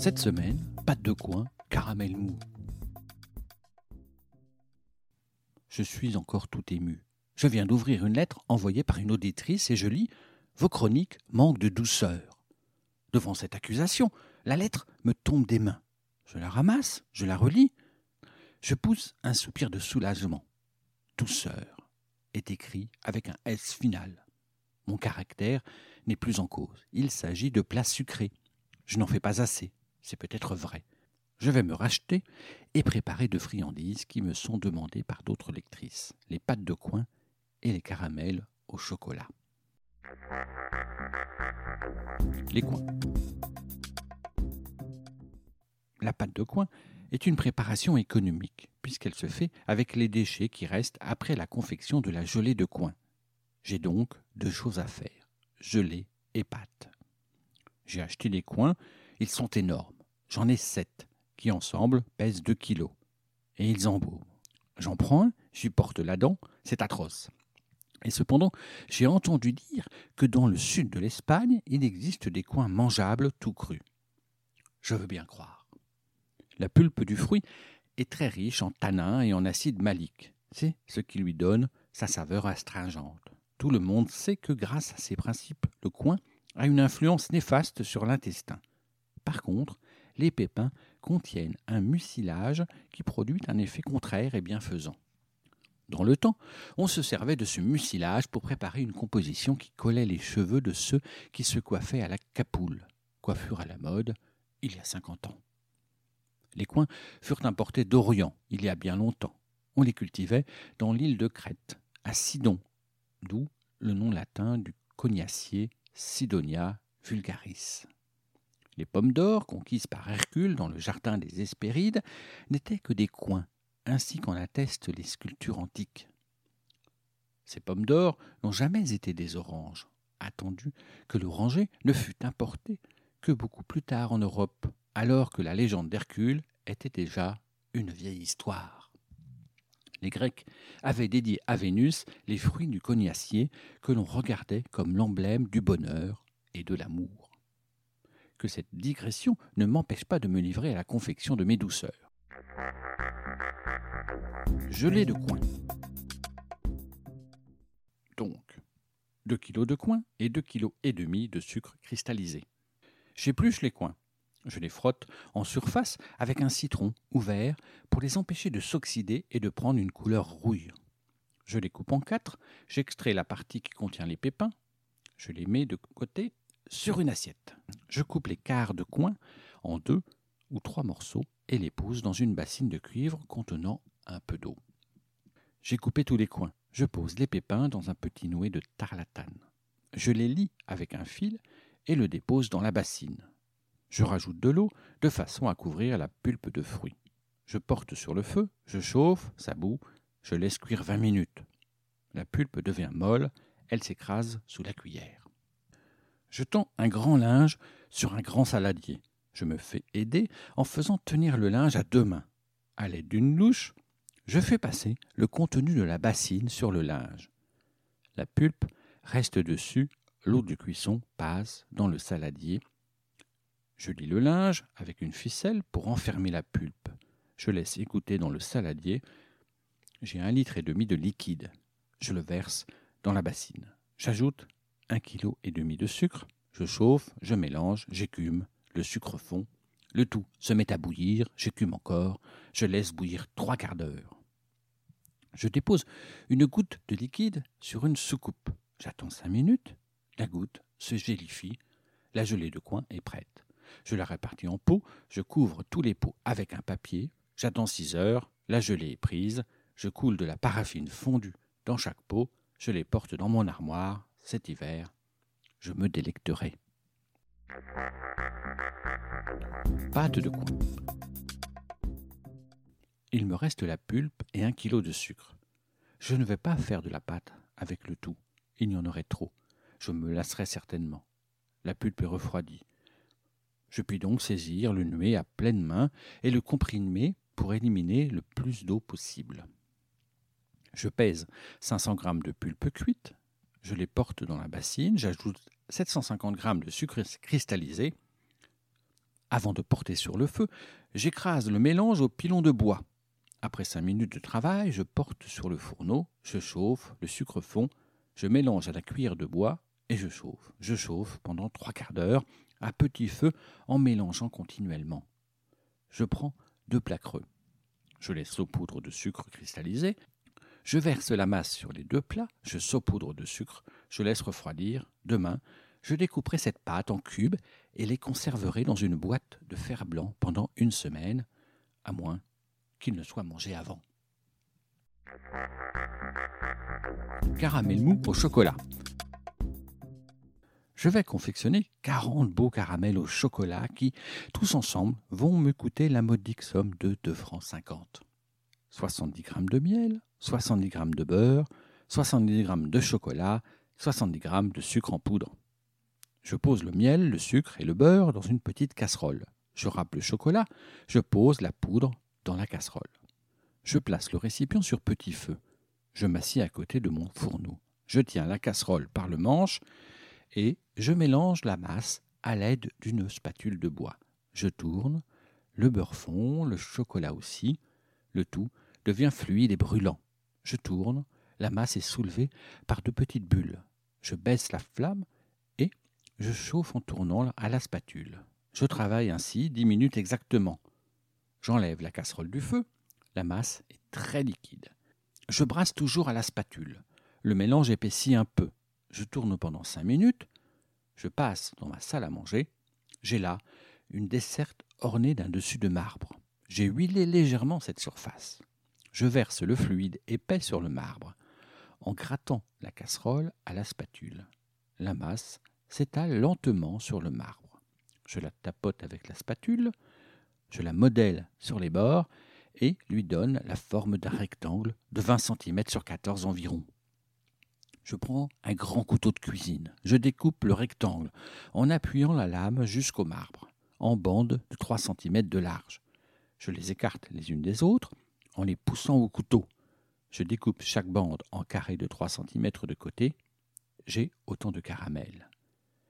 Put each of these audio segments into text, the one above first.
Cette semaine, pâte de coin, caramel mou. Je suis encore tout ému. Je viens d'ouvrir une lettre envoyée par une auditrice et je lis Vos chroniques manquent de douceur. Devant cette accusation, la lettre me tombe des mains. Je la ramasse, je la relis. Je pousse un soupir de soulagement. Douceur est écrit avec un S final. Mon caractère n'est plus en cause. Il s'agit de plats sucrés. Je n'en fais pas assez. C'est peut-être vrai je vais me racheter et préparer de friandises qui me sont demandées par d'autres lectrices, les pâtes de coin et les caramels au chocolat. Les coins. La pâte de coin est une préparation économique, puisqu'elle se fait avec les déchets qui restent après la confection de la gelée de coin. J'ai donc deux choses à faire, gelée et pâte. J'ai acheté des coins, ils sont énormes. J'en ai sept qui ensemble pèsent 2 kilos. Et ils embaument. J'en prends un, j'y porte la dent, c'est atroce. Et cependant, j'ai entendu dire que dans le sud de l'Espagne, il existe des coins mangeables tout crus. Je veux bien croire. La pulpe du fruit est très riche en tanins et en acide malique. C'est ce qui lui donne sa saveur astringente. Tout le monde sait que grâce à ces principes, le coin a une influence néfaste sur l'intestin. Par contre, les pépins contiennent un mucilage qui produit un effet contraire et bienfaisant. Dans le temps, on se servait de ce mucilage pour préparer une composition qui collait les cheveux de ceux qui se coiffaient à la capoule, coiffure à la mode il y a cinquante ans. Les coins furent importés d'Orient il y a bien longtemps. On les cultivait dans l'île de Crète, à Sidon, d'où le nom latin du cognacier Sidonia vulgaris. Les pommes d'or, conquises par Hercule dans le jardin des Hespérides, n'étaient que des coins, ainsi qu'en attestent les sculptures antiques. Ces pommes d'or n'ont jamais été des oranges, attendu que l'oranger ne fut importé que beaucoup plus tard en Europe, alors que la légende d'Hercule était déjà une vieille histoire. Les Grecs avaient dédié à Vénus les fruits du cognacier que l'on regardait comme l'emblème du bonheur et de l'amour que cette digression ne m'empêche pas de me livrer à la confection de mes douceurs. Gelée de coin. Donc, 2 kg de coin et 2 kg et demi de sucre cristallisé. J'épluche les coins. Je les frotte en surface avec un citron ouvert pour les empêcher de s'oxyder et de prendre une couleur rouille. Je les coupe en quatre, j'extrais la partie qui contient les pépins, je les mets de côté sur une assiette. Je coupe les quarts de coin en deux ou trois morceaux et les pose dans une bassine de cuivre contenant un peu d'eau. J'ai coupé tous les coins. Je pose les pépins dans un petit nouet de tarlatane. Je les lis avec un fil et le dépose dans la bassine. Je rajoute de l'eau de façon à couvrir la pulpe de fruits. Je porte sur le feu, je chauffe, ça bout, je laisse cuire vingt minutes. La pulpe devient molle, elle s'écrase sous la cuillère. Je tends un grand linge sur un grand saladier. Je me fais aider en faisant tenir le linge à deux mains. À l'aide d'une louche, je fais passer le contenu de la bassine sur le linge. La pulpe reste dessus, l'eau de cuisson passe dans le saladier. Je lis le linge avec une ficelle pour enfermer la pulpe. Je laisse écouter dans le saladier. J'ai un litre et demi de liquide. Je le verse dans la bassine. J'ajoute un kilo et demi de sucre, je chauffe, je mélange, j'écume, le sucre fond, le tout se met à bouillir, j'écume encore, je laisse bouillir trois quarts d'heure. Je dépose une goutte de liquide sur une soucoupe. J'attends cinq minutes, la goutte se gélifie, la gelée de coin est prête. Je la répartis en pots, je couvre tous les pots avec un papier, j'attends six heures, la gelée est prise, je coule de la paraffine fondue dans chaque pot, je les porte dans mon armoire, cet hiver, je me délecterai. Pâte de coin. Il me reste la pulpe et un kilo de sucre. Je ne vais pas faire de la pâte avec le tout. Il y en aurait trop. Je me lasserai certainement. La pulpe est refroidie. Je puis donc saisir le nuet à pleine main et le comprimer pour éliminer le plus d'eau possible. Je pèse 500 g de pulpe cuite, je les porte dans la bassine, j'ajoute 750 g de sucre cristallisé. Avant de porter sur le feu, j'écrase le mélange au pilon de bois. Après cinq minutes de travail, je porte sur le fourneau, je chauffe, le sucre fond, je mélange à la cuillère de bois et je chauffe. Je chauffe pendant trois quarts d'heure à petit feu en mélangeant continuellement. Je prends deux plats creux. Je les saupoudre de sucre cristallisé. Je verse la masse sur les deux plats, je saupoudre de sucre, je laisse refroidir. Demain, je découperai cette pâte en cubes et les conserverai dans une boîte de fer blanc pendant une semaine, à moins qu'il ne soit mangé avant. Caramel mou au chocolat. Je vais confectionner 40 beaux caramels au chocolat qui, tous ensemble, vont me coûter la modique somme de 2 francs 50. 70 g de miel, 70 g de beurre, 70 g de chocolat, 70 g de sucre en poudre. Je pose le miel, le sucre et le beurre dans une petite casserole. Je râpe le chocolat, je pose la poudre dans la casserole. Je place le récipient sur petit feu. Je m'assieds à côté de mon fourneau. Je tiens la casserole par le manche et je mélange la masse à l'aide d'une spatule de bois. Je tourne, le beurre fond, le chocolat aussi, le tout devient fluide et brûlant. Je tourne, la masse est soulevée par de petites bulles. Je baisse la flamme et je chauffe en tournant à la spatule. Je travaille ainsi dix minutes exactement. J'enlève la casserole du feu. La masse est très liquide. Je brasse toujours à la spatule. Le mélange épaissit un peu. Je tourne pendant cinq minutes. Je passe dans ma salle à manger. J'ai là une desserte ornée d'un dessus de marbre. J'ai huilé légèrement cette surface. Je verse le fluide épais sur le marbre, en grattant la casserole à la spatule. La masse s'étale lentement sur le marbre. Je la tapote avec la spatule, je la modèle sur les bords et lui donne la forme d'un rectangle de 20 cm sur 14 environ. Je prends un grand couteau de cuisine. Je découpe le rectangle en appuyant la lame jusqu'au marbre, en bandes de 3 cm de large. Je les écarte les unes des autres en les poussant au couteau. Je découpe chaque bande en carrés de 3 cm de côté. J'ai autant de caramels.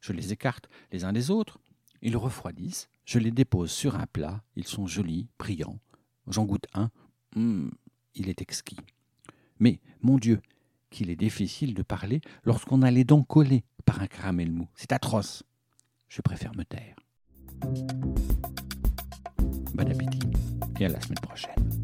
Je les écarte les uns des autres. Ils refroidissent. Je les dépose sur un plat. Ils sont jolis, brillants. J'en goûte un. Hum, il est exquis. Mais, mon Dieu, qu'il est difficile de parler lorsqu'on a les dents collées par un caramel mou. C'est atroce. Je préfère me taire. Bon appétit et à la semaine prochaine.